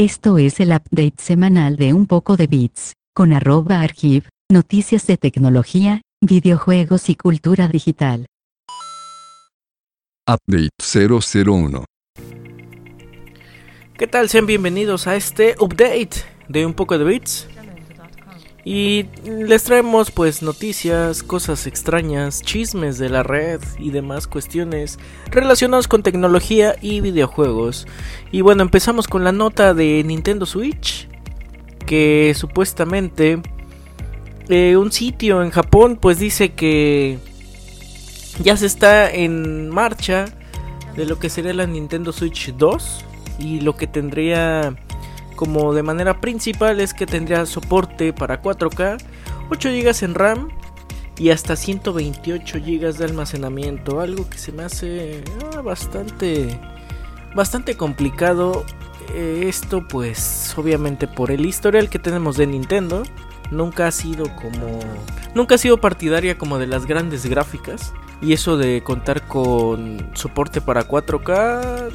Esto es el update semanal de un poco de bits, con arroba archive, noticias de tecnología, videojuegos y cultura digital. Update 001. ¿Qué tal? Sean bienvenidos a este update de un poco de bits. Y les traemos pues noticias, cosas extrañas, chismes de la red y demás cuestiones relacionadas con tecnología y videojuegos. Y bueno, empezamos con la nota de Nintendo Switch, que supuestamente eh, un sitio en Japón pues dice que ya se está en marcha de lo que sería la Nintendo Switch 2 y lo que tendría como de manera principal es que tendría soporte para 4K, 8 GB en RAM y hasta 128 GB de almacenamiento, algo que se me hace ah, bastante bastante complicado eh, esto pues obviamente por el historial que tenemos de Nintendo nunca ha sido como nunca ha sido partidaria como de las grandes gráficas y eso de contar con soporte para 4K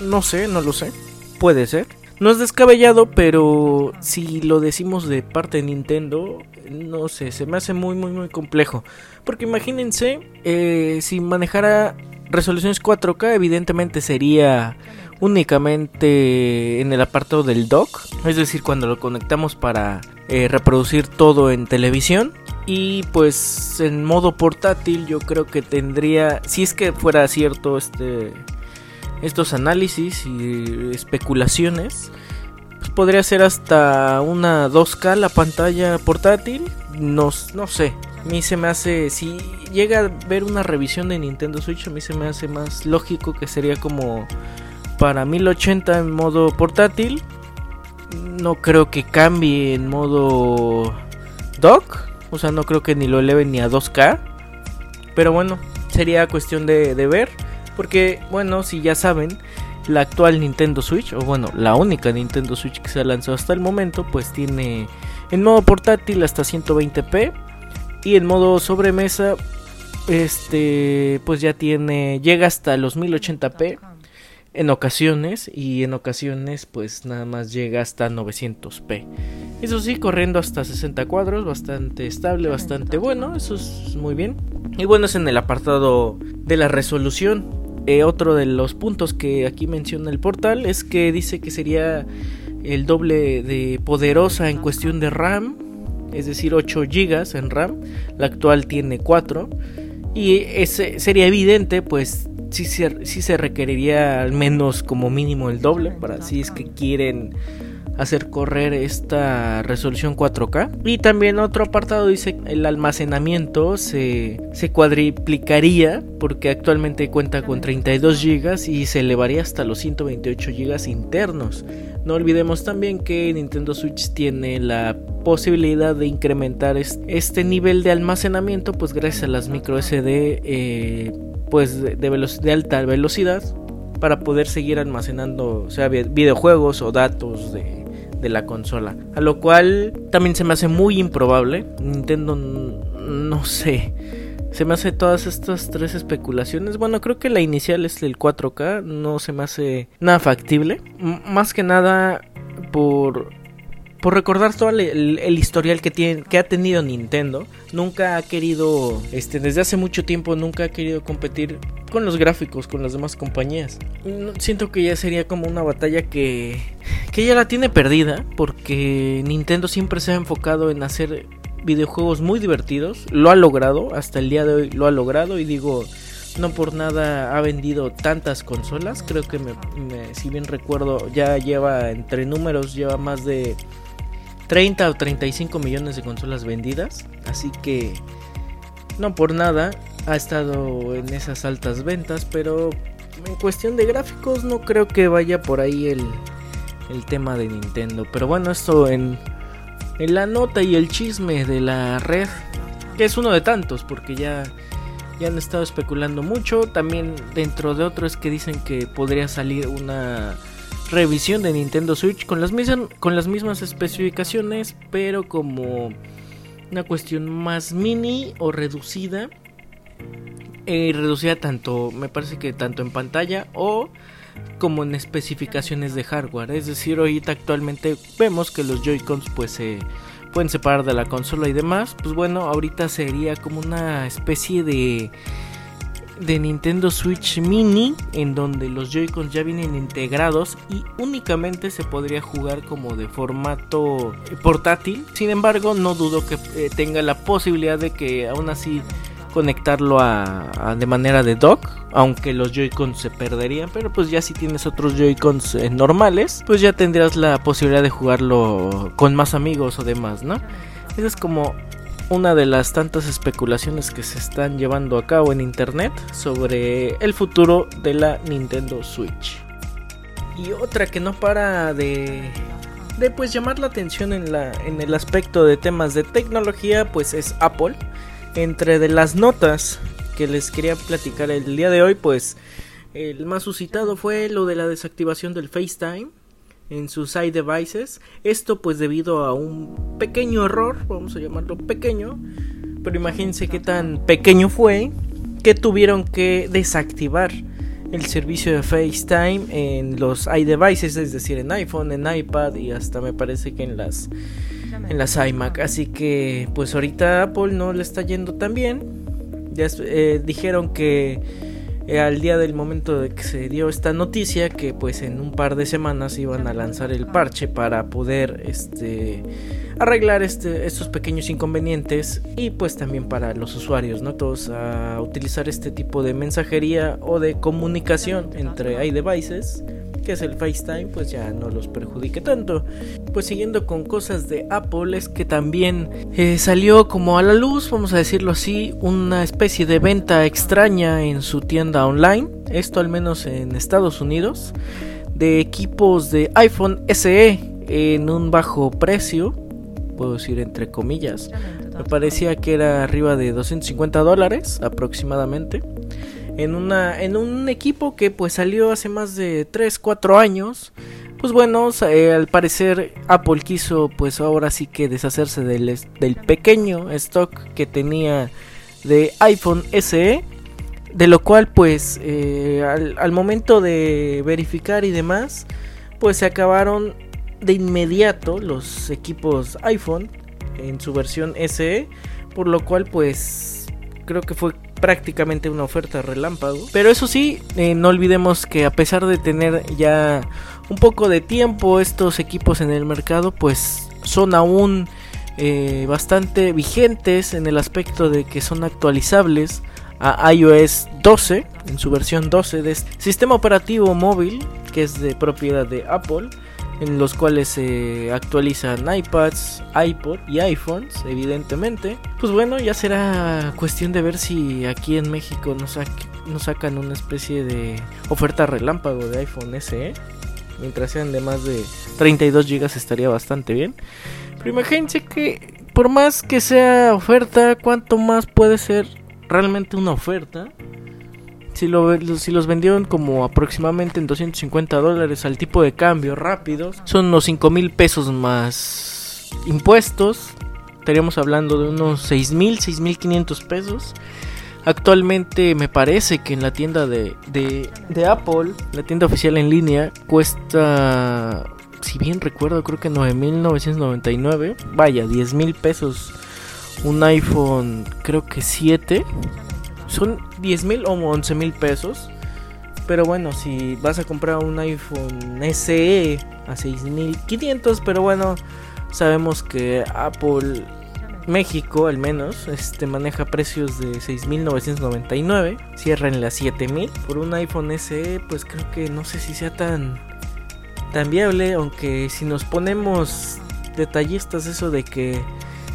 no sé, no lo sé. Puede ser. No es descabellado, pero si lo decimos de parte de Nintendo, no sé, se me hace muy, muy, muy complejo. Porque imagínense, eh, si manejara resoluciones 4K, evidentemente sería únicamente en el apartado del dock, es decir, cuando lo conectamos para eh, reproducir todo en televisión. Y pues en modo portátil yo creo que tendría, si es que fuera cierto este estos análisis y especulaciones, pues podría ser hasta una 2K la pantalla portátil. No, no sé, a mí se me hace, si llega a ver una revisión de Nintendo Switch, a mí se me hace más lógico que sería como para 1080 en modo portátil. No creo que cambie en modo dock. O sea, no creo que ni lo eleve ni a 2K. Pero bueno, sería cuestión de ver. Porque, bueno, si ya saben, la actual Nintendo Switch, o bueno, la única Nintendo Switch que se lanzado hasta el momento, pues tiene en modo portátil hasta 120p y en modo sobremesa, este, pues ya tiene, llega hasta los 1080p en ocasiones y en ocasiones pues nada más llega hasta 900p. Eso sí, corriendo hasta 60 cuadros, bastante estable, bastante bueno, eso es muy bien. Y bueno, es en el apartado de la resolución. Eh, otro de los puntos que aquí menciona el portal es que dice que sería el doble de poderosa en cuestión de RAM, es decir, 8 GB en RAM. La actual tiene 4. Y ese sería evidente, pues sí se, sí se requeriría al menos como mínimo el doble para si es que quieren hacer correr esta resolución 4K. Y también otro apartado dice el almacenamiento se, se cuadriplicaría porque actualmente cuenta con 32 GB y se elevaría hasta los 128 GB internos. No olvidemos también que Nintendo Switch tiene la posibilidad de incrementar este nivel de almacenamiento pues gracias a las micro SD eh, pues de, de alta velocidad para poder seguir almacenando sea videojuegos o datos de la consola. A lo cual también se me hace muy improbable. Nintendo no sé. Se me hace todas estas tres especulaciones. Bueno, creo que la inicial es el 4K. No se me hace nada factible. más que nada por por recordar todo el, historial que tiene que ha tenido Nintendo nunca ha querido este desde hace mucho tiempo nunca ha querido competir con los gráficos con las demás compañías siento que ya sería como una batalla que que ya la tiene perdida porque Nintendo siempre se ha enfocado en hacer videojuegos muy divertidos lo ha logrado hasta el día de hoy lo ha logrado y digo no por nada ha vendido tantas consolas. Creo que si bien recuerdo ya lleva entre números lleva más de 30 o 35 millones de consolas vendidas. Así que no por nada ha estado en esas altas ventas. Pero en cuestión de gráficos no creo que vaya por ahí el, el tema de Nintendo. Pero bueno, esto en, en la nota y el chisme de la red. Que es uno de tantos porque ya ya han estado especulando mucho. También dentro de otros que dicen que podría salir una revisión de Nintendo Switch con las, mismas, con las mismas especificaciones, pero como una cuestión más mini o reducida. Eh, reducida tanto, me parece que tanto en pantalla o como en especificaciones de hardware. Es decir, ahorita actualmente vemos que los Joy-Cons pues se pueden separar de la consola y demás. Pues bueno, ahorita sería como una especie de de Nintendo Switch Mini en donde los Joy-Cons ya vienen integrados y únicamente se podría jugar como de formato portátil. Sin embargo, no dudo que eh, tenga la posibilidad de que aún así conectarlo a, de manera de dock, aunque los Joy-Cons se perderían, pero pues ya si tienes otros Joy-Cons eh, normales, pues ya tendrías la posibilidad de jugarlo con más amigos o demás, ¿no? Esa es como una de las tantas especulaciones que se están llevando a cabo en internet sobre el futuro de la Nintendo Switch. Y otra que no para de de pues llamar la atención en la en el aspecto de temas de tecnología, pues es Apple. Entre de las notas que les quería platicar el día de hoy, pues el más suscitado fue lo de la desactivación del FaceTime en sus iDevices. Esto pues debido a un pequeño error, vamos a llamarlo pequeño, pero imagínense qué tan pequeño fue que tuvieron que desactivar el servicio de FaceTime en los iDevices, es decir, en iPhone, en iPad y hasta me parece que en las en las iMac. Así que pues ahorita Apple no le está yendo tan bien. Ya eh, dijeron que al día del momento de que se dio esta noticia que pues en un par de semanas iban a lanzar el parche para poder este arreglar este, estos pequeños inconvenientes y pues también para los usuarios, ¿no? Todos a utilizar este tipo de mensajería o de comunicación entre iDevices que es el FaceTime, pues ya no los perjudique tanto. Pues siguiendo con cosas de Apple, es que también eh, salió como a la luz, vamos a decirlo así, una especie de venta extraña en su tienda online, esto al menos en Estados Unidos, de equipos de iPhone SE en un bajo precio, puedo decir entre comillas. Me parecía que era arriba de 250 dólares aproximadamente en, una, en un equipo que pues salió hace más de 3, 4 años. Pues bueno, eh, al parecer Apple quiso pues ahora sí que deshacerse del, del pequeño stock que tenía de iPhone SE. De lo cual pues eh, al, al momento de verificar y demás pues se acabaron de inmediato los equipos iPhone en su versión SE. Por lo cual pues creo que fue prácticamente una oferta relámpago. Pero eso sí, eh, no olvidemos que a pesar de tener ya un poco de tiempo estos equipos en el mercado, pues son aún eh, bastante vigentes en el aspecto de que son actualizables a iOS 12 en su versión 12 de este sistema operativo móvil que es de propiedad de Apple en los cuales se actualizan iPads, iPod y iPhones, evidentemente. Pues bueno, ya será cuestión de ver si aquí en México nos, sacan una especie de oferta relámpago de iPhone SE. Mientras sean de más de 32 GB estaría bastante bien. Pero imagínense que por más que sea oferta, ¿cuánto más puede ser realmente una oferta? Si, lo, si los vendieron como aproximadamente en 250 dólares al tipo de cambio rápido, son unos 5 mil pesos más impuestos. Estaríamos hablando de unos 6 mil, 6 mil 500 pesos. Actualmente me parece que en la tienda de, de, de Apple, la tienda oficial en línea, cuesta, si bien recuerdo, creo que 9.999. Vaya, 10 mil pesos un iPhone, creo que 7 son 10 mil o 11 mil pesos. Pero bueno, si vas a comprar un iPhone SE a 6500, pero bueno, sabemos que Apple México al menos este maneja precios de 6999, cierran en las 7000 por un iPhone SE, pues creo que no sé si sea tan tan viable, aunque si nos ponemos detallistas eso de que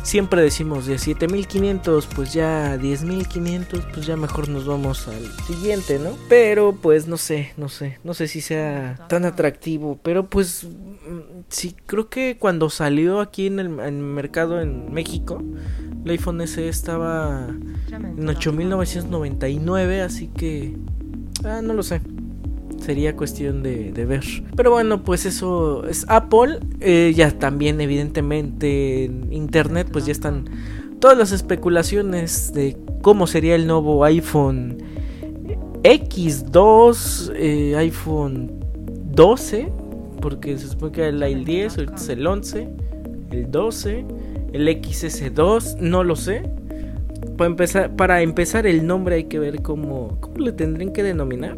siempre decimos de 7500, pues ya 10500, pues ya mejor nos vamos al siguiente, ¿no? Pero pues no sé, no sé, no sé si sea tan atractivo, pero pues mm, sí, creo que cuando salió aquí en el, mercado en México, el iPhone SE estaba en 8999, así que... Ah, no lo sé sería cuestión de, ver. Pero bueno, pues eso es Apple. Eh, ya también evidentemente en Internet pues ya están todas las especulaciones de cómo sería el nuevo iPhone X2, eh, iPhone 12, porque se supone que era el 10, ahorita el 11, el 12, el XS2, no lo sé. Para empezar, para empezar el nombre hay que ver cómo, cómo le tendrían que denominar.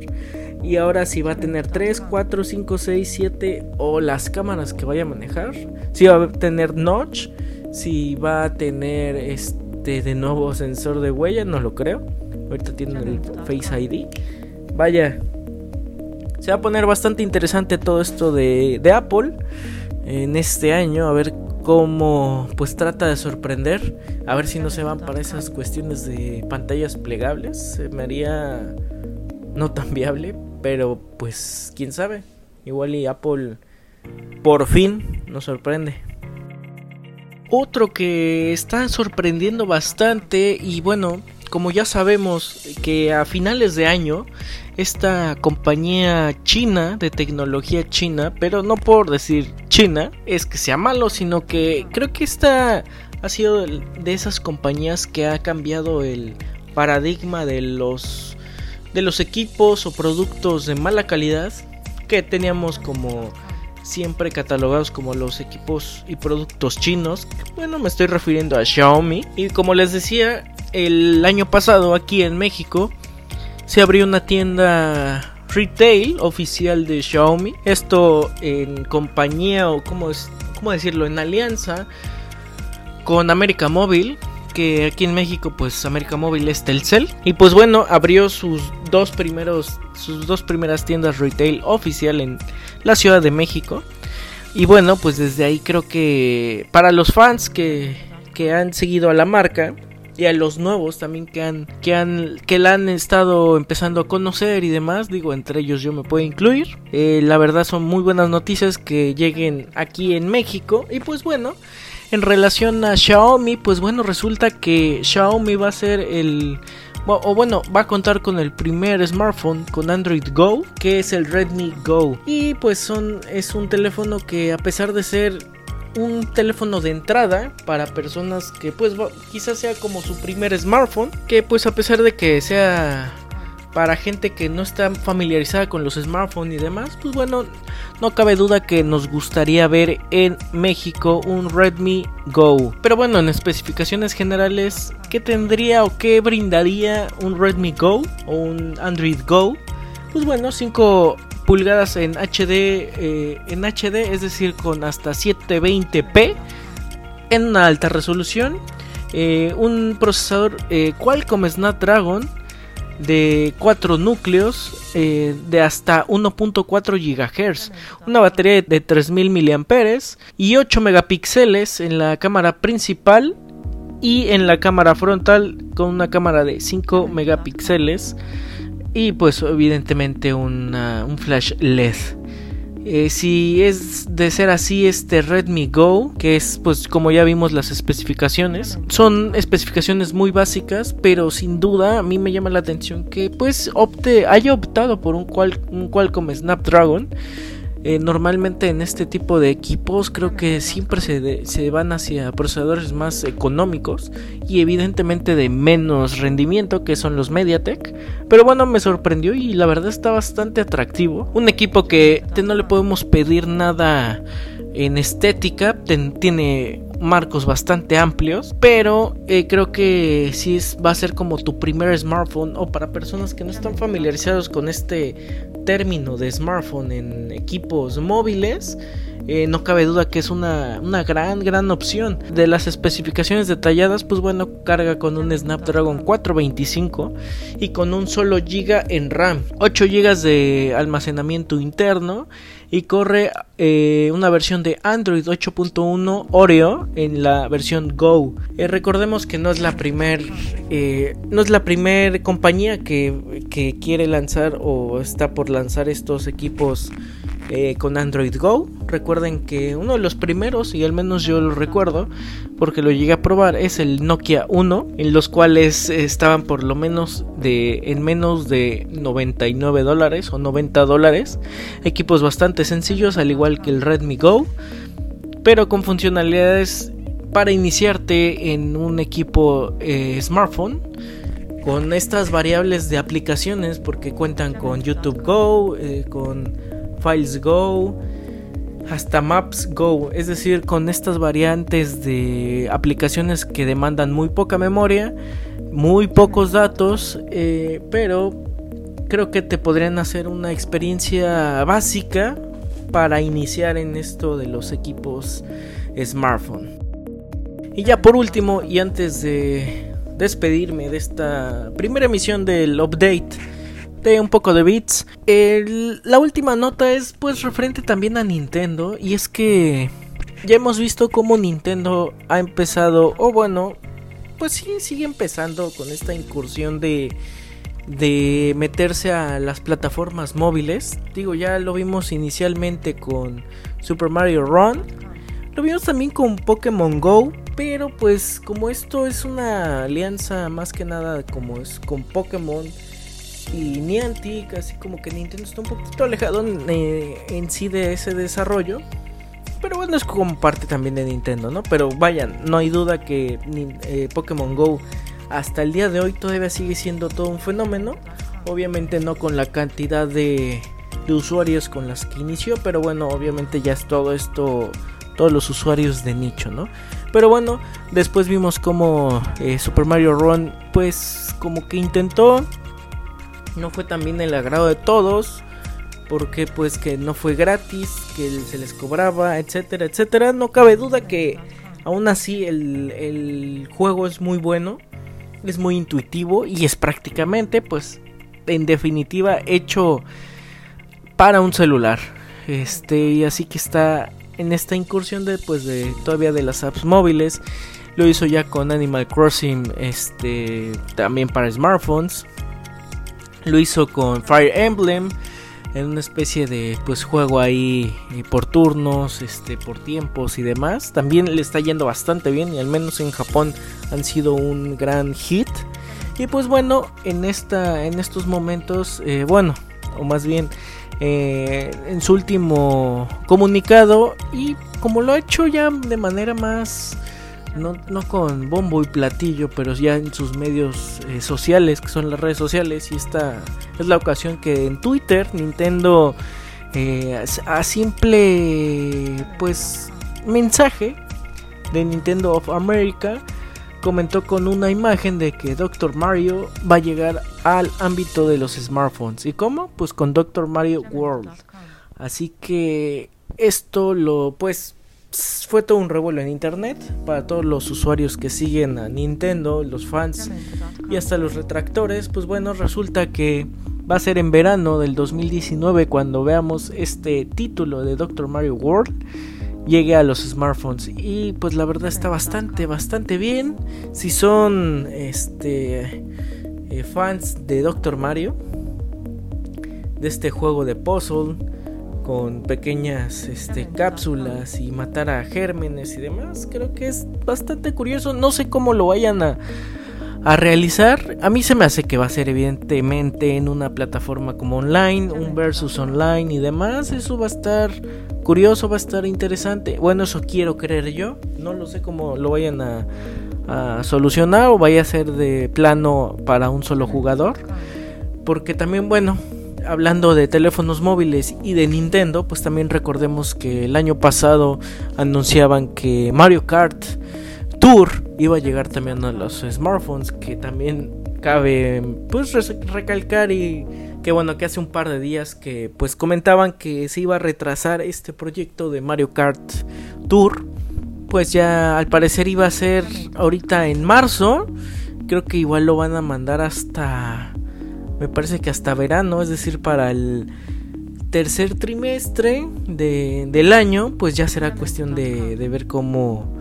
Y ahora si va a tener 3, 4, 5, 6, 7 o las cámaras que vaya a manejar. Si va a tener notch, si va a tener este de nuevo sensor de huella, no lo creo. Ahorita tiene el Face ID. Vaya, se va a poner bastante interesante todo esto de, de Apple en este año. A ver cómo pues trata de sorprender. A ver si no se van para esas cuestiones de pantallas plegables. Se me haría no tan viable. Pero pues quién sabe. Igual y Apple por fin nos sorprende. Otro que está sorprendiendo bastante y bueno, como ya sabemos que a finales de año esta compañía china de tecnología china, pero no por decir china, es que sea malo, sino que creo que esta ha sido de esas compañías que ha cambiado el paradigma de los de los equipos o productos de mala calidad que teníamos como siempre catalogados como los equipos y productos chinos. Bueno, me estoy refiriendo a Xiaomi. Y como les decía, el año pasado aquí en México se abrió una tienda retail oficial de Xiaomi. Esto en compañía o como, cómo decirlo, en alianza con América Móvil que aquí en México pues América Móvil es Telcel. Y pues bueno abrió sus dos primeros sus dos primeras tiendas retail oficial en la Ciudad de México. Y bueno pues desde ahí creo que para los fans que, que han seguido a la marca y a los nuevos también que han que han que la han estado empezando a conocer y demás digo entre ellos yo me puedo incluir eh, la verdad son muy buenas noticias que lleguen aquí en México. Y pues bueno en relación a Xiaomi, pues bueno, resulta que Xiaomi va a ser el o bueno, va a contar con el primer smartphone con Android Go, que es el Redmi Go. Y pues son es un teléfono que a pesar de ser un teléfono de entrada para personas que pues quizás sea como su primer smartphone, que pues a pesar de que sea para gente que no está familiarizada con los smartphones y demás, pues bueno, no cabe duda que nos gustaría ver en México un Redmi Go. Pero bueno, en especificaciones generales, ¿qué tendría o qué brindaría un Redmi Go o un Android Go? Pues bueno, 5 pulgadas en HD, eh, en HD, es decir, con hasta 720p en una alta resolución. Eh, un procesador eh, Qualcomm Snapdragon de 4 núcleos eh, de hasta 1.4 GHz, una batería de 3000 mAh y 8 megapíxeles en la cámara principal y en la cámara frontal con una cámara de 5 megapíxeles y pues evidentemente un flash LED. Eh, si es de ser así este Redmi Go, que es pues como ya vimos las especificaciones, son especificaciones muy básicas, pero sin duda a mí me llama la atención que pues opte, haya optado por un, cual, un Qualcomm Snapdragon eh, normalmente en este tipo de equipos creo que siempre se, van hacia procesadores más económicos y evidentemente de menos rendimiento que son los MediaTek. Pero bueno, me sorprendió y la verdad está bastante atractivo. Un equipo que no le podemos pedir nada en estética, tiene marcos bastante amplios, pero eh, creo que sí es, va a ser como tu primer smartphone o para personas que no están familiarizados con este término de smartphone en equipos móviles. Eh, no cabe duda que es una, una, gran, gran opción. De las especificaciones detalladas, pues bueno, carga con un Snapdragon 425 y con un solo giga en RAM, 8 GB de almacenamiento interno y corre eh, una versión de Android 8.1 Oreo en la versión Go. Eh, recordemos que no es la primer eh, no es la primer compañía que, que, quiere lanzar o está por lanzar estos equipos con Android Go. Recuerden que uno de los primeros, y al menos yo lo recuerdo, porque lo llegué a probar, es el Nokia 1, en los cuales estaban por lo menos de en menos de 99 dólares o 90 dólares. Equipos bastante sencillos, al igual que el Redmi Go, pero con funcionalidades para iniciarte en un equipo eh, smartphone con estas variables de aplicaciones porque cuentan con YouTube Go, eh, con Files Go, hasta Maps Go, es decir, con estas variantes de aplicaciones que demandan muy poca memoria, muy pocos datos, eh, pero creo que te podrían hacer una experiencia básica para iniciar en esto de los equipos smartphone. Y ya por último, y antes de despedirme de esta primera emisión del update de un poco de bits, la última nota es pues referente también a Nintendo y es que ya hemos visto cómo Nintendo ha empezado, o bueno, pues sí, sigue empezando con esta incursión de de meterse a las plataformas móviles. Digo, ya lo vimos inicialmente con Super Mario Run. Lo vimos también con Pokémon Go. Pero pues como esto es una alianza más que nada como es con Pokémon y Niantic, así como que Nintendo está un poquito alejado en, eh, sí de ese desarrollo. Pero bueno, es como parte también de Nintendo, ¿no? Pero vayan, no hay duda que eh, Pokémon Go hasta el día de hoy todavía sigue siendo todo un fenómeno. Obviamente no con la cantidad de, usuarios con las que inició, pero bueno, obviamente ya es todo esto, todos los usuarios de nicho, ¿no? Pero bueno, después vimos como eh, Super Mario Run, pues como que intentó, no fue también el agrado de todos, porque pues que no fue gratis, que se les cobraba, etcétera, etcétera. No cabe duda que aún así el, el juego es muy bueno es muy intuitivo y es prácticamente, pues, en definitiva, hecho para un celular. Este, y así que está en esta incursión de, pues, de todavía de las apps móviles. Lo hizo ya con Animal Crossing, este, también para smartphones. Lo hizo con Fire Emblem en una especie de pues juego ahí eh, por turnos, este, por tiempos y demás. También le está yendo bastante bien y al menos en Japón han sido un gran hit. Y pues bueno, en esta, en estos momentos, eh, bueno, o más bien eh, en su último comunicado y como lo ha hecho ya de manera más no, con bombo y platillo, pero ya en sus medios eh, sociales, que son las redes sociales, y esta es la ocasión que en Twitter Nintendo eh, a simple pues mensaje de Nintendo of America comentó con una imagen de que Dr. Mario va a llegar al ámbito de los smartphones. ¿Y cómo? Pues con Dr. Mario World. Así que esto lo pues fue todo un revuelo en internet para todos los usuarios que siguen a Nintendo, los fans y hasta los retractores. Pues bueno, resulta que va a ser en verano del 2019 cuando veamos este título de Dr. Mario World llegue a los smartphones y pues la verdad está bastante bastante bien si son este eh, fans de Dr. Mario de este juego de puzzle con pequeñas este, cápsulas y matar a gérmenes y demás. Creo que es bastante curioso. No sé cómo lo vayan a, a realizar. A mí se me hace que va a ser evidentemente en una plataforma como online, un versus online y demás. Eso va a estar curioso, va a estar interesante. Bueno, eso quiero creer yo. No lo sé cómo lo vayan a, a solucionar o vaya a ser de plano para un solo jugador. Porque también, bueno, hablando de teléfonos móviles y de Nintendo, pues también recordemos que el año pasado anunciaban que Mario Kart Tour iba a llegar también a los smartphones, que también cabe pues recalcar y que bueno que hace un par de días que pues comentaban que se iba a retrasar este proyecto de Mario Kart Tour, pues ya al parecer iba a ser ahorita en marzo, creo que igual lo van a mandar hasta me parece que hasta verano, es decir, para el tercer trimestre del año, pues ya será cuestión de, ver cómo,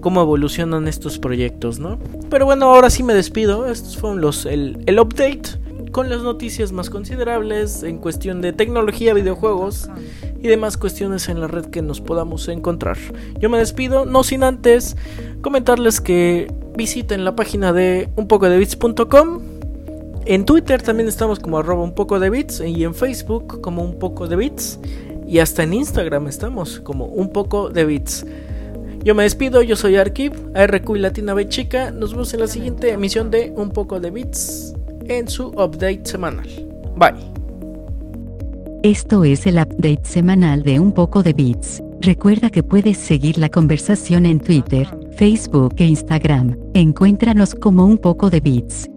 cómo evolucionan estos proyectos, ¿no? Pero bueno, ahora sí me despido. Estos fueron los, el, el update con las noticias más considerables en cuestión de tecnología, videojuegos y demás cuestiones en la red que nos podamos encontrar. Yo me despido, no sin antes comentarles que visiten la página de unpocodebits.com en Twitter también estamos como arroba un poco de bits y en Facebook como un poco de bits y hasta en Instagram estamos como un poco de bits. Yo me despido, yo soy Arkiv, ARQ y Latina B Chica. Nos vemos en la siguiente emisión de Un poco de Bits en su update semanal. Bye. Esto es el update semanal de Un poco de Bits. Recuerda que puedes seguir la conversación en Twitter, Facebook e Instagram. Encuéntranos como Un poco de Bits.